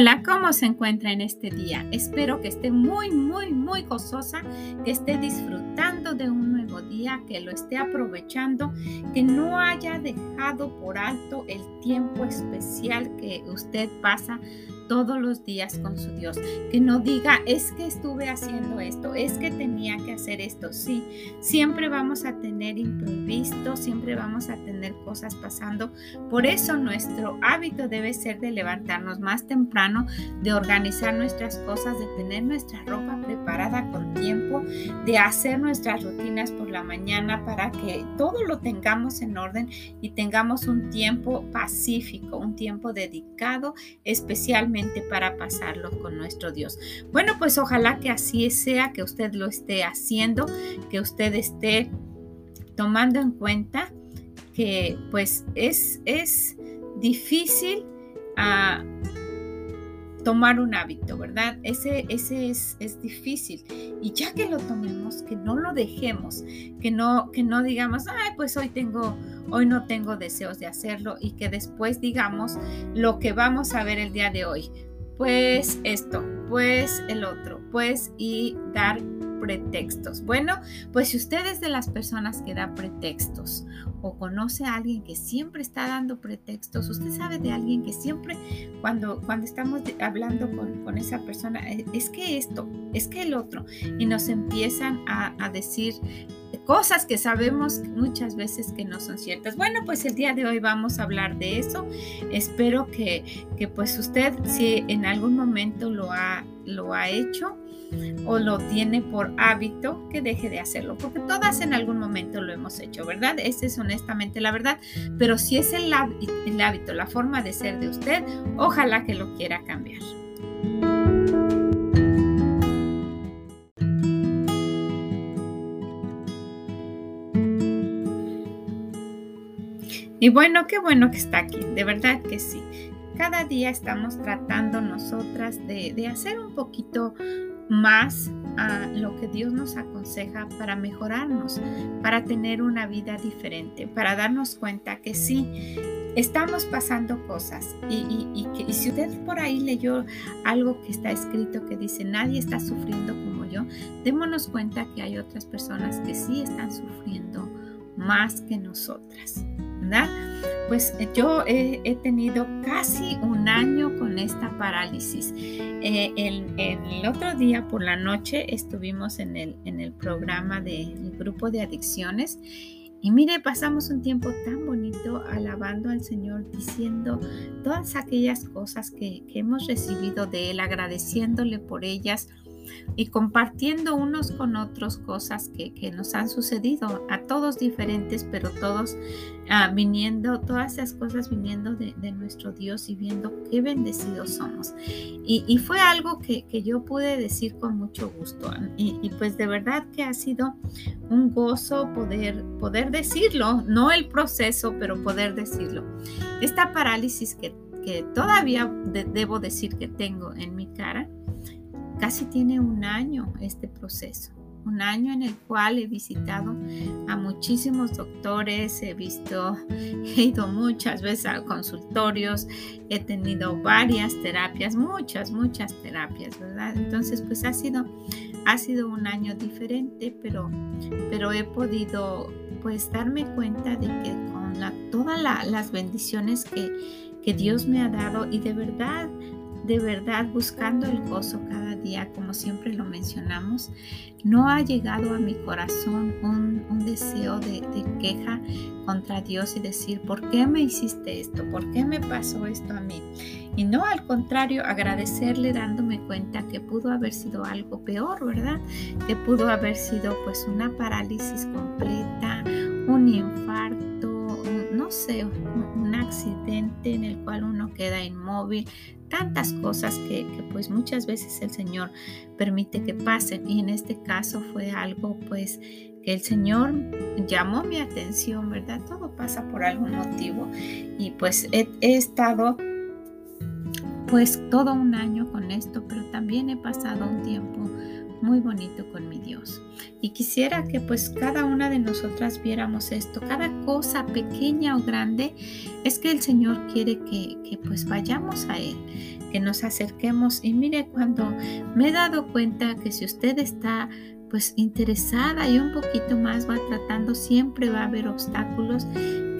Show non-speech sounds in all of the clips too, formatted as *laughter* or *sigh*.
Hola, ¿cómo se encuentra en este día? Espero que esté muy, muy, muy gozosa, que esté disfrutando de un día, que lo esté aprovechando, que no haya dejado por alto el tiempo especial que usted pasa todos los días con su Dios. Que no diga, es que estuve haciendo esto, es que tenía que hacer esto. Sí, siempre vamos a tener imprevistos, siempre vamos a tener cosas pasando. Por eso nuestro hábito debe ser de levantarnos más temprano, de organizar nuestras cosas, de tener nuestra ropa preparada con tiempo, de hacer nuestras rutinas por la mañana para que todo lo tengamos en orden y tengamos un tiempo pacífico, un tiempo dedicado especialmente para pasarlo con nuestro Dios. Bueno, pues ojalá que así sea, que usted lo esté haciendo, que usted esté tomando en cuenta que pues es, es difícil ah, tomar un hábito, ¿verdad? Ese, ese es, es, difícil. Y ya que lo tomemos, que no lo dejemos, que no, que no digamos, ay, pues hoy tengo, hoy no tengo deseos de hacerlo y que después digamos lo que vamos a ver el día de hoy. Pues esto, pues el otro, pues y dar pretextos. Bueno, pues si usted es de las personas que da pretextos o conoce a alguien que siempre está dando pretextos, usted sabe de alguien que siempre cuando, cuando estamos hablando con, con esa persona, eh, es que esto, es que el otro, y nos empiezan a, a decir cosas que sabemos muchas veces que no son ciertas. Bueno, pues el día de hoy vamos a hablar de eso. Espero que, que pues usted si en algún momento lo ha, lo ha hecho, o lo tiene por hábito, que deje de hacerlo, porque todas en algún momento lo hemos hecho, ¿verdad? Esa es honestamente la verdad, pero si es el, hábito, la forma de ser de usted, ojalá que lo quiera cambiar. Y bueno, qué bueno que está aquí, de verdad que sí. Cada día estamos tratando nosotras de hacer un poquito más a lo que Dios nos aconseja para mejorarnos, para tener una vida diferente, para darnos cuenta que sí, estamos pasando cosas y, y, si usted por ahí leyó algo que está escrito que dice nadie está sufriendo como yo, démonos cuenta que hay otras personas que sí están sufriendo más que nosotras. ¿verdad? Pues yo he, tenido casi un año con esta parálisis. Eh, el, otro día por la noche estuvimos en el, en el programa del grupo de adicciones y mire, pasamos un tiempo tan bonito alabando al Señor, diciendo todas aquellas cosas que hemos recibido de Él, agradeciéndole por ellas y compartiendo unos con otros cosas que, nos han sucedido, a todos diferentes, pero todos ah, viniendo, todas esas cosas viniendo de, nuestro Dios y viendo qué bendecidos somos. Y, fue algo que, yo pude decir con mucho gusto. Y, pues de verdad que ha sido un gozo poder, poder decirlo, no el proceso, pero poder decirlo. Esta parálisis que, que todavía debo decir que tengo en mi cara, Casi tiene un año este proceso, un año en el cual he visitado a muchísimos doctores, he visto, *laughs* he ido muchas veces a consultorios, he tenido varias terapias, muchas, muchas terapias, ¿verdad? Entonces, pues ha sido, ha sido un año diferente, pero, pero he podido pues darme cuenta de que con la, todas las bendiciones que, que Dios me ha dado y de verdad, de verdad buscando el gozo cada como siempre lo mencionamos, no ha llegado a mi corazón un, deseo de, queja contra Dios y decir, ¿por qué me hiciste esto? ¿Por qué me pasó esto a mí? Y no al contrario, agradecerle dándome cuenta que pudo haber sido algo peor, ¿verdad? Que pudo haber sido pues una parálisis completa, un infarto, un accidente en el cual uno queda inmóvil, tantas cosas que, que, pues muchas veces el Señor permite que pasen y en este caso fue algo pues que el Señor llamó mi atención, ¿verdad? Todo pasa por algún motivo y pues he, he estado pues todo un año con esto, pero también he pasado un tiempo muy bonito con mi Dios. Y quisiera que pues cada una de nosotras viéramos esto, cada cosa pequeña o grande, es que el Señor quiere que, pues vayamos a Él, que nos acerquemos. Y mire, cuando me he dado cuenta que si usted está pues interesada y un poquito más va tratando, siempre va a haber obstáculos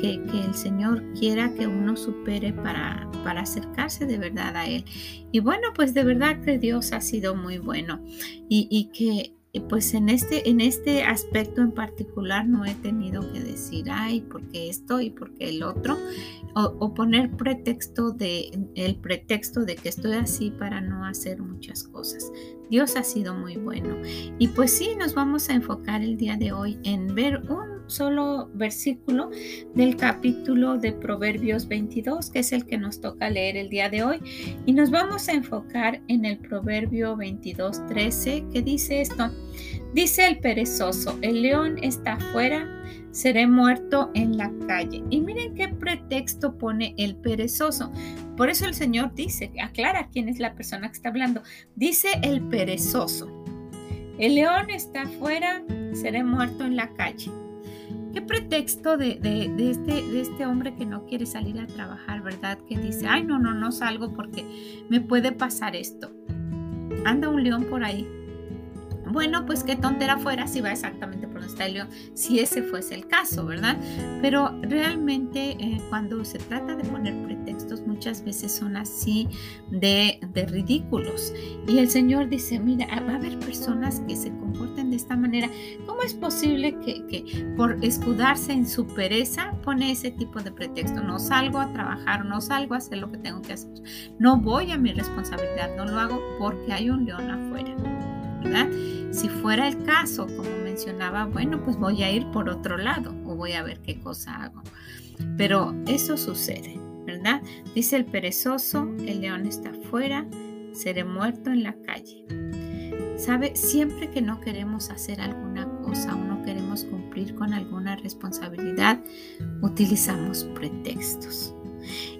que, el Señor quiera que uno supere para, para acercarse de verdad a Él. Y bueno, pues de verdad que Dios ha sido muy bueno y, y que pues en este, en este aspecto en particular no he tenido que decir, ay, porque esto y porque el otro, o, o, poner pretexto de, el pretexto de que estoy así para no hacer muchas cosas. Dios ha sido muy bueno. Y pues sí, nos vamos a enfocar el día de hoy en ver un solo versículo del capítulo de Proverbios 22, que es el que nos toca leer el día de hoy. Y nos vamos a enfocar en el Proverbio 22, 13, que dice esto. Dice el perezoso, el león está afuera, seré muerto en la calle. Y miren qué pretexto pone el perezoso. Por eso el Señor dice, aclara quién es la persona que está hablando. Dice el perezoso, el león está afuera, seré muerto en la calle. ¿Qué pretexto de, este, de este hombre que no quiere salir a trabajar, verdad? Que dice, ay, no, no, no salgo porque me puede pasar esto. Anda un león por ahí, bueno, pues qué tontera fuera si va exactamente por donde está el león, si ese fuese el caso, ¿verdad? Pero realmente eh, cuando se trata de poner pretextos, muchas veces son así de, de ridículos. Y el Señor dice, mira, va a haber personas que se comporten de esta manera. ¿Cómo es posible que, que por escudarse en su pereza pone ese tipo de pretexto? No salgo a trabajar, no salgo a hacer lo que tengo que hacer. No voy a mi responsabilidad, no lo hago porque hay un león afuera. ¿verdad? Si fuera el caso, como mencionaba, bueno, pues voy a ir por otro lado o voy a ver qué cosa hago. Pero eso sucede, Dice el perezoso, el león está afuera, seré muerto en la calle. ¿Sabe? Siempre que no queremos hacer alguna cosa o no queremos cumplir con alguna responsabilidad, utilizamos pretextos.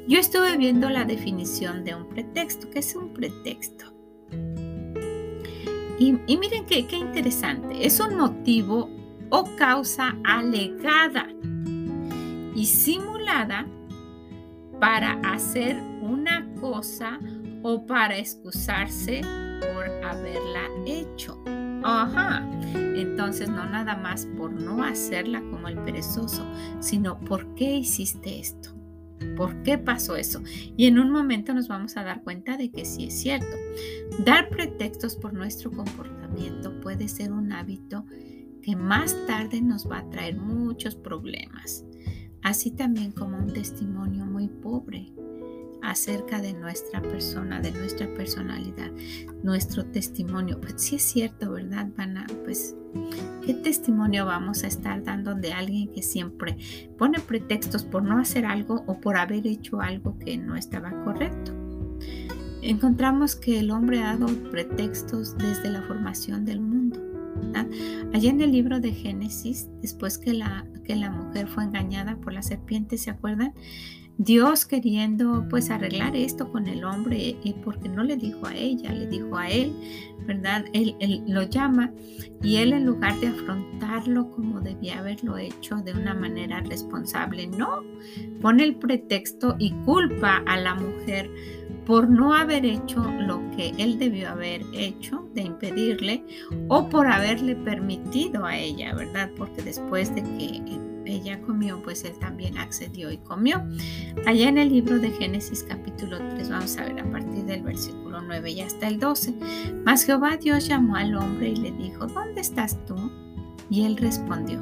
Yo estuve viendo la definición de un pretexto. ¿Qué es un pretexto? Y, miren qué, qué interesante, es un motivo o causa alegada y simulada para hacer una cosa o para excusarse por haberla hecho. Ajá. Entonces no nada más por no hacerla como el perezoso, sino por qué hiciste esto. ¿Por qué pasó eso? Y en un momento nos vamos a dar cuenta de que sí es cierto. Dar pretextos por nuestro comportamiento puede ser un hábito que más tarde nos va a traer muchos problemas, así también como un testimonio muy pobre acerca de nuestra persona, de nuestra personalidad, nuestro testimonio. Pues sí es cierto, ¿verdad, Van Pues, ¿qué testimonio vamos a estar dando de alguien que siempre pone pretextos por no hacer algo o por haber hecho algo que no estaba correcto? Encontramos que el hombre ha dado pretextos desde la formación del. Allá en el libro de Génesis, después que la, que la mujer fue engañada por la serpiente, ¿se acuerdan? Dios queriendo pues arreglar esto con el hombre y porque no le dijo a ella, le dijo a él, ¿verdad? Él, él, lo llama y él en lugar de afrontarlo como debía haberlo hecho de una manera responsable, no, pone el pretexto y culpa a la mujer por no haber hecho lo que él debió haber hecho, de impedirle, o por haberle permitido a ella, ¿verdad? Porque después de que ella comió, pues él también accedió y comió. Allá en el libro de Génesis capítulo 3 vamos a ver a partir del versículo 9 y hasta el 12. Mas Jehová Dios llamó al hombre y le dijo, ¿dónde estás tú? Y él respondió,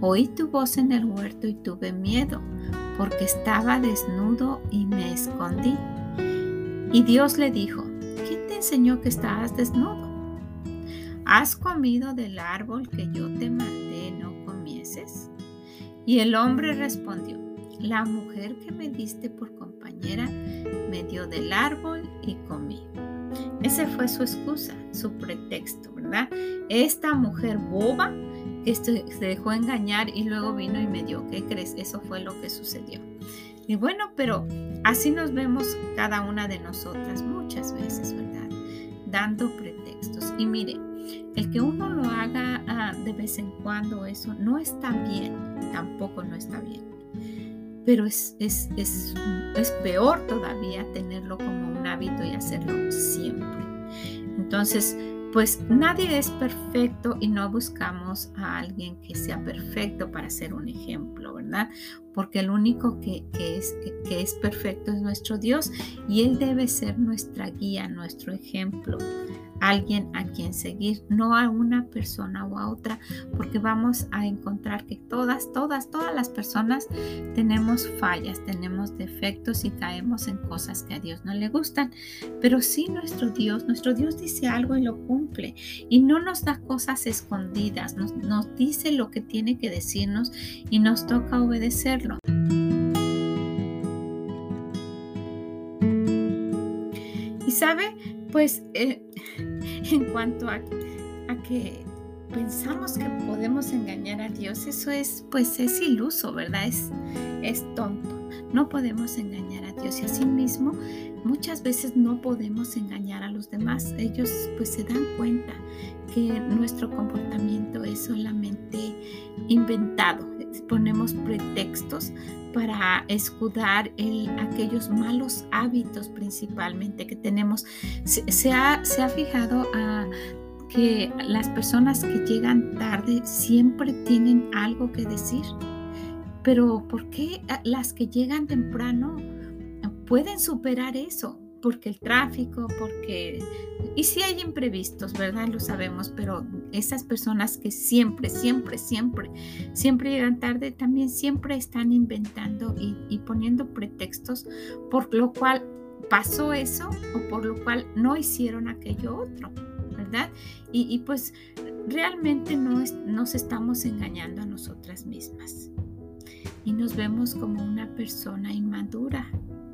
oí tu voz en el huerto y tuve miedo, porque estaba desnudo y me escondí. Y Dios le dijo, ¿quién te enseñó que estabas desnudo? ¿Has comido del árbol que yo te mandé no comieses? Y el hombre respondió, la mujer que me diste por compañera me dio del árbol y comí. Esa fue su excusa, su pretexto, ¿verdad? Esta mujer boba que se dejó engañar y luego vino y me dio, ¿qué crees? Eso fue lo que sucedió. Y bueno, pero así nos vemos cada una de nosotras muchas veces, ¿verdad? Dando pretextos. Y mire, el que uno lo haga ah, de vez en cuando, eso no está bien, tampoco no está bien. Pero es, es, es, es peor todavía tenerlo como un hábito y hacerlo siempre. Entonces, pues nadie es perfecto y no buscamos a alguien que sea perfecto para ser un ejemplo, ¿verdad? Porque el único que, es, que es perfecto es nuestro Dios y Él debe ser nuestra guía, nuestro ejemplo alguien a quien seguir, no a una persona o a otra, porque vamos a encontrar que todas, todas, todas las personas tenemos fallas, tenemos defectos y caemos en cosas que a Dios no le gustan. Pero sí nuestro Dios, nuestro Dios dice algo y lo cumple y no nos da cosas escondidas, nos, nos dice lo que tiene que decirnos y nos toca obedecerlo. Sabe, pues eh, *laughs* en cuanto a, que pensamos que podemos engañar a Dios, eso es, pues es iluso, ¿verdad? Es, es tonto. No podemos engañar a Dios y asimismo muchas veces no podemos engañar a los demás. Ellos pues se dan cuenta que nuestro comportamiento es solamente inventado. Ponemos pretextos para escudar el, aquellos malos hábitos principalmente que tenemos. Se, ha, se ha, fijado a que las personas que llegan tarde siempre tienen algo que decir. Pero ¿por qué las que llegan temprano pueden superar eso? Porque el tráfico, porque... Y si hay imprevistos, ¿verdad? Lo sabemos, pero esas personas que siempre, siempre, siempre, siempre llegan tarde, también siempre están inventando y, poniendo pretextos por lo cual pasó eso o por lo cual no hicieron aquello otro, ¿verdad? Y, pues realmente no nos estamos engañando a nosotras mismas y nos vemos como una persona inmadura,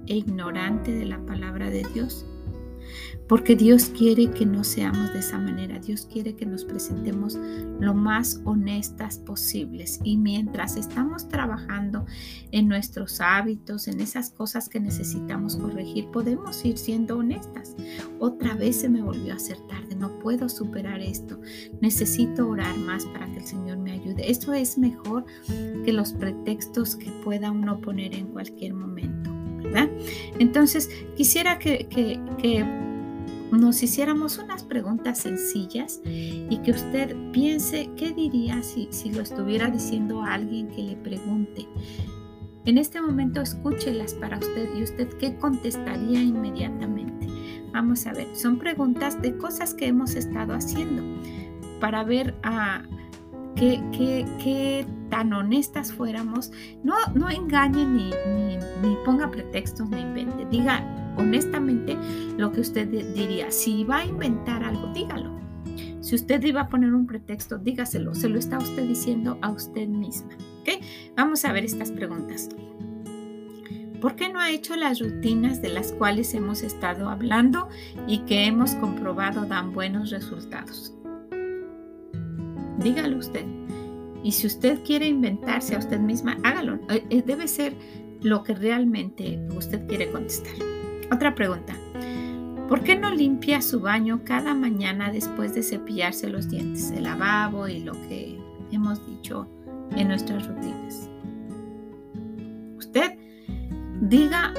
e ignorante de la palabra de Dios. Porque Dios quiere que no seamos de esa manera. Dios quiere que nos presentemos lo más honestas posibles. Y mientras estamos trabajando en nuestros hábitos, en esas cosas que necesitamos corregir, podemos ir siendo honestas. Otra vez se me volvió a hacer tarde. No puedo superar esto. Necesito orar más para que el Señor me ayude. Eso es mejor que los pretextos que pueda uno poner en cualquier momento. Entonces, quisiera que, nos hiciéramos unas preguntas sencillas y que usted piense qué diría si, si lo estuviera diciendo a alguien que le pregunte. En este momento escúchelas para usted y usted qué contestaría inmediatamente. Vamos a ver, son preguntas de cosas que hemos estado haciendo para ver a... qué, tan honestas fuéramos, no, no engañe ni, ni, ponga pretextos ni invente. Diga honestamente lo que usted diría. Si va a inventar algo, dígalo. Si usted iba a poner un pretexto, dígaselo. Se lo está usted diciendo a usted misma. ¿okay? Vamos a ver estas preguntas. ¿Por qué no ha hecho las rutinas de las cuales hemos estado hablando y que hemos comprobado dan buenos resultados? Dígalo usted. Y si usted quiere inventarse a usted misma, hágalo. Eh, eh, debe ser lo que realmente usted quiere contestar. Otra pregunta. ¿Por qué no limpia su baño cada mañana después de cepillarse los dientes, el lavabo y lo que hemos dicho en nuestras rutinas? Usted diga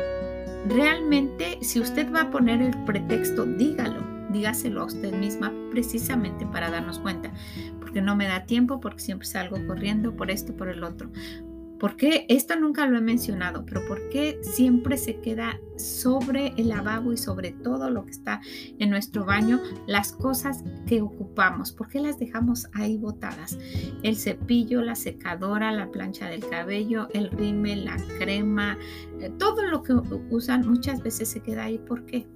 realmente, si usted va a poner el pretexto, dígalo, dígaselo a usted misma precisamente para darnos cuenta porque no me da tiempo, porque siempre salgo corriendo por esto, por el otro. ¿Por qué? Esto nunca lo he mencionado, pero ¿por qué siempre se queda sobre el lavabo y sobre todo lo que está en nuestro baño las cosas que ocupamos? ¿Por qué las dejamos ahí botadas? El cepillo, la secadora, la plancha del cabello, el rímel, la crema, eh, todo lo que usan muchas veces se queda ahí. ¿Por qué?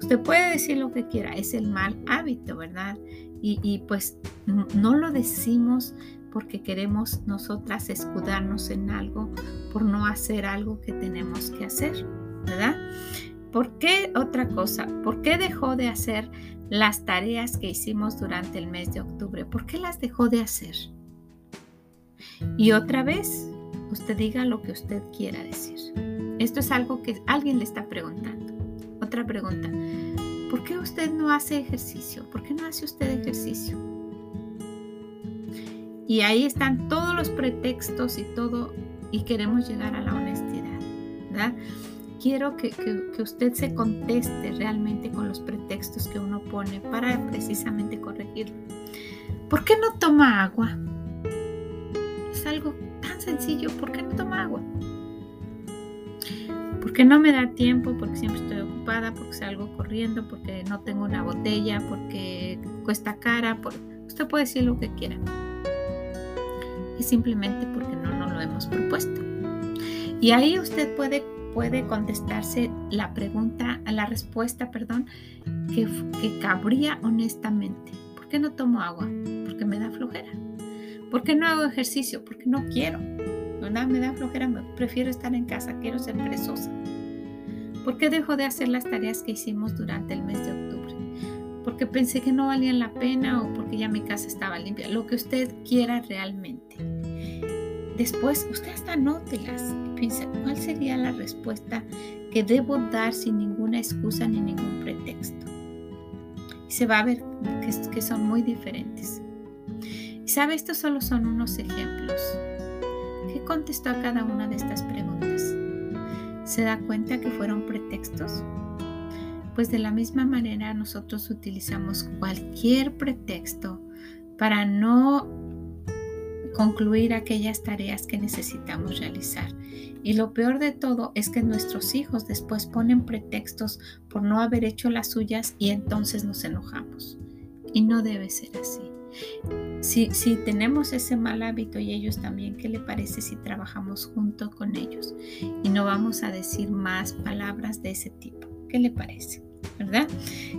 Usted puede decir lo que quiera, es el mal hábito, ¿verdad? Y, pues no lo decimos porque queremos nosotras escudarnos en algo por no hacer algo que tenemos que hacer, ¿verdad? ¿Por qué otra cosa? ¿Por qué dejó de hacer las tareas que hicimos durante el mes de octubre? ¿Por qué las dejó de hacer? Y otra vez, usted diga lo que usted quiera decir. Esto es algo que alguien le está preguntando. Otra pregunta. ¿Por qué usted no hace ejercicio? ¿Por qué no hace usted ejercicio? Y ahí están todos los pretextos y todo, y queremos llegar a la honestidad, ¿verdad? Quiero que, que usted se conteste realmente con los pretextos que uno pone para precisamente corregirlo. ¿Por qué no toma agua? Es algo tan sencillo, ¿por qué no toma agua? Porque no me da tiempo, porque siempre estoy ocupada, porque salgo corriendo, porque no tengo una botella, porque cuesta cara, usted puede decir lo que quiera. Es simplemente porque no nos lo hemos propuesto. Y ahí usted puede, puede contestarse la pregunta, la respuesta, perdón, que, que cabría honestamente. ¿Por qué no tomo agua? Porque me da flojera. ¿Por qué no hago ejercicio? Porque no quiero. No, me da flojera, prefiero estar en casa, quiero ser perezosa. ¿Por qué dejó de hacer las tareas que hicimos durante el mes de octubre? Porque pensé que no valían la pena o porque ya mi casa estaba limpia, lo que usted quiera realmente. Después, usted hasta nótelas y piensa, ¿cuál sería la respuesta que debo dar sin ninguna excusa ni ningún pretexto? Y se va a ver que, que son muy diferentes. Y sabe, estos solo son unos ejemplos. ¿Qué contestó a cada una de estas preguntas? ¿Se da cuenta que fueron pretextos? Pues de la misma manera nosotros utilizamos cualquier pretexto para no concluir aquellas tareas que necesitamos realizar. Y lo peor de todo es que nuestros hijos después ponen pretextos por no haber hecho las suyas y entonces nos enojamos. Y no debe ser así. Si, tenemos ese mal hábito y ellos también, ¿qué le parece si trabajamos junto con ellos? Y no vamos a decir más palabras de ese tipo. ¿Qué le parece? ¿Verdad?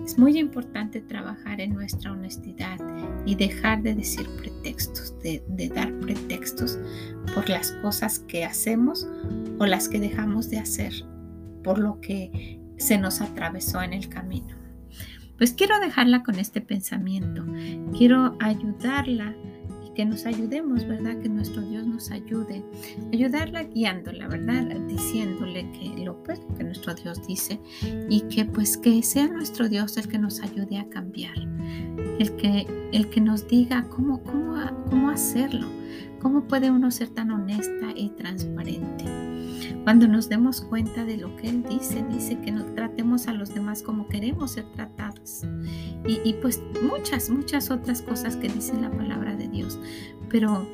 Es muy importante trabajar en nuestra honestidad y dejar de decir pretextos, de dar pretextos por las cosas que hacemos o las que dejamos de hacer, por lo que se nos atravesó en el camino. Pues quiero dejarla con este pensamiento. Quiero ayudarla y que nos ayudemos, ¿verdad? Que nuestro Dios nos ayude. Ayudarla guiándola, ¿verdad? Diciéndole que lo pues, que nuestro Dios dice y que pues que sea nuestro Dios el que nos ayude a cambiar. El que, el que nos diga cómo, cómo, cómo hacerlo. ¿Cómo puede uno ser tan honesta y transparente? Cuando nos demos cuenta de lo que Él dice, dice que nos tratemos a los demás como queremos ser tratados. Y, pues muchas, muchas otras cosas que dice la palabra de Dios. Pero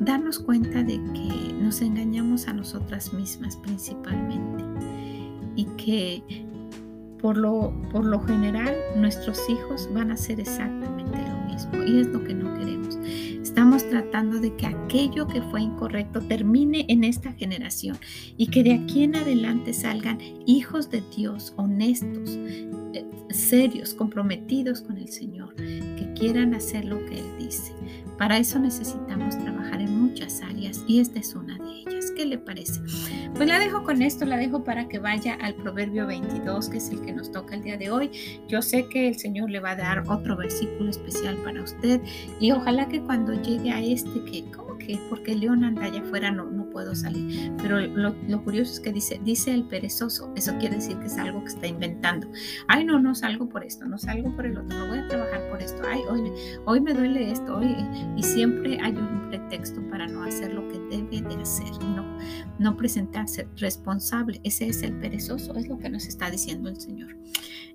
darnos cuenta de que nos engañamos a nosotras mismas principalmente. Y que por lo, por lo general nuestros hijos van a hacer exactamente lo mismo. Y es lo que no. Estamos tratando de que aquello que fue incorrecto termine en esta generación y que de aquí en adelante salgan hijos de Dios honestos, eh, serios, comprometidos con el Señor, que quieran hacer lo que Él dice. Para eso necesitamos trabajar en muchas áreas y esta es una. ¿Qué le parece? Pues la dejo con esto, la dejo para que vaya al Proverbio 22, que es el que nos toca el día de hoy. Yo sé que el Señor le va a dar otro versículo especial para usted y ojalá que cuando llegue a este, que como que porque León anda allá afuera no, no puedo salir, pero lo, lo, curioso es que dice, dice el perezoso, eso quiere decir que es algo que está inventando. Ay, no, no salgo por esto, no salgo por el otro, no voy a trabajar por esto, ay, hoy, hoy me duele esto, hoy, y siempre hay un pretexto para no hacer lo que debe de hacer, no, no presentarse responsable. Ese es el perezoso, es lo que nos está diciendo el Señor.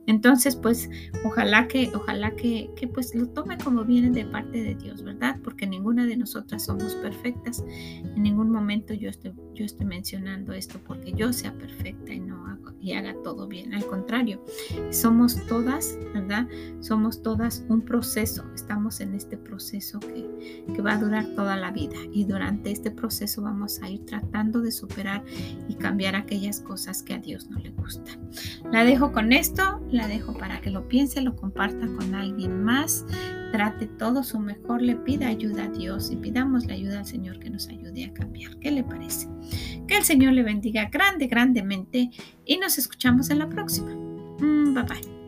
Entonces, pues, ojalá que, ojalá que, que pues lo tome como viene de parte de Dios, ¿verdad? Porque ninguna de nosotras somos perfectas, en ningún momento yo estoy, yo estoy mencionando esto porque yo sea perfecta y no y haga todo bien. Al contrario, somos todas, ¿verdad? Somos todas un proceso. Estamos en este proceso que, que va a durar toda la vida y durante este proceso vamos a ir tratando de superar y cambiar aquellas cosas que a Dios no le gustan. La dejo con esto, la dejo para que lo piense, lo comparta con alguien más trate todo su mejor, le pida ayuda a Dios y pidamos la ayuda al Señor que nos ayude a cambiar. ¿Qué le parece? Que el Señor le bendiga grande, grandemente y nos escuchamos en la próxima. Mm, bye bye.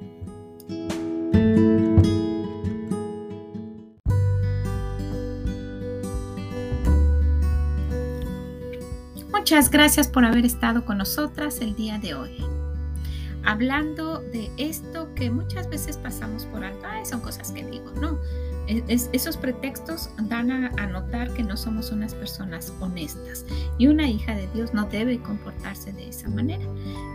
Muchas gracias por haber estado con nosotras el día de hoy hablando de esto que muchas veces pasamos por alto. son cosas que digo, no. esos pretextos dan a, notar que no somos unas personas honestas y una hija de Dios no debe comportarse de esa manera.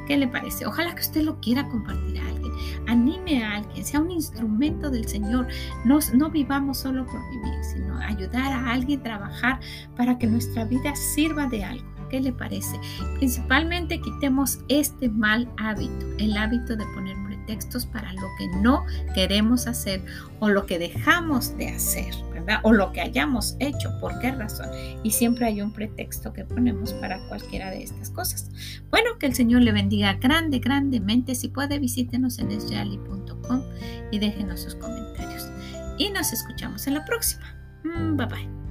¿Qué le parece? Ojalá que usted lo quiera compartir a alguien, anime a alguien, sea un instrumento del Señor. No, no vivamos solo por vivir, sino ayudar a alguien a trabajar para que nuestra vida sirva de algo. ¿Qué le parece? Principalmente quitemos este mal hábito, el hábito de poner pretextos para lo que no queremos hacer o lo que dejamos de hacer, ¿verdad? O lo que hayamos hecho, ¿por qué razón? Y siempre hay un pretexto que ponemos para cualquiera de estas cosas. Bueno, que el Señor le bendiga grande, grandemente. Si puede, visítenos en esyali.com y déjenos sus comentarios. Y nos escuchamos en la próxima. Mm, bye bye.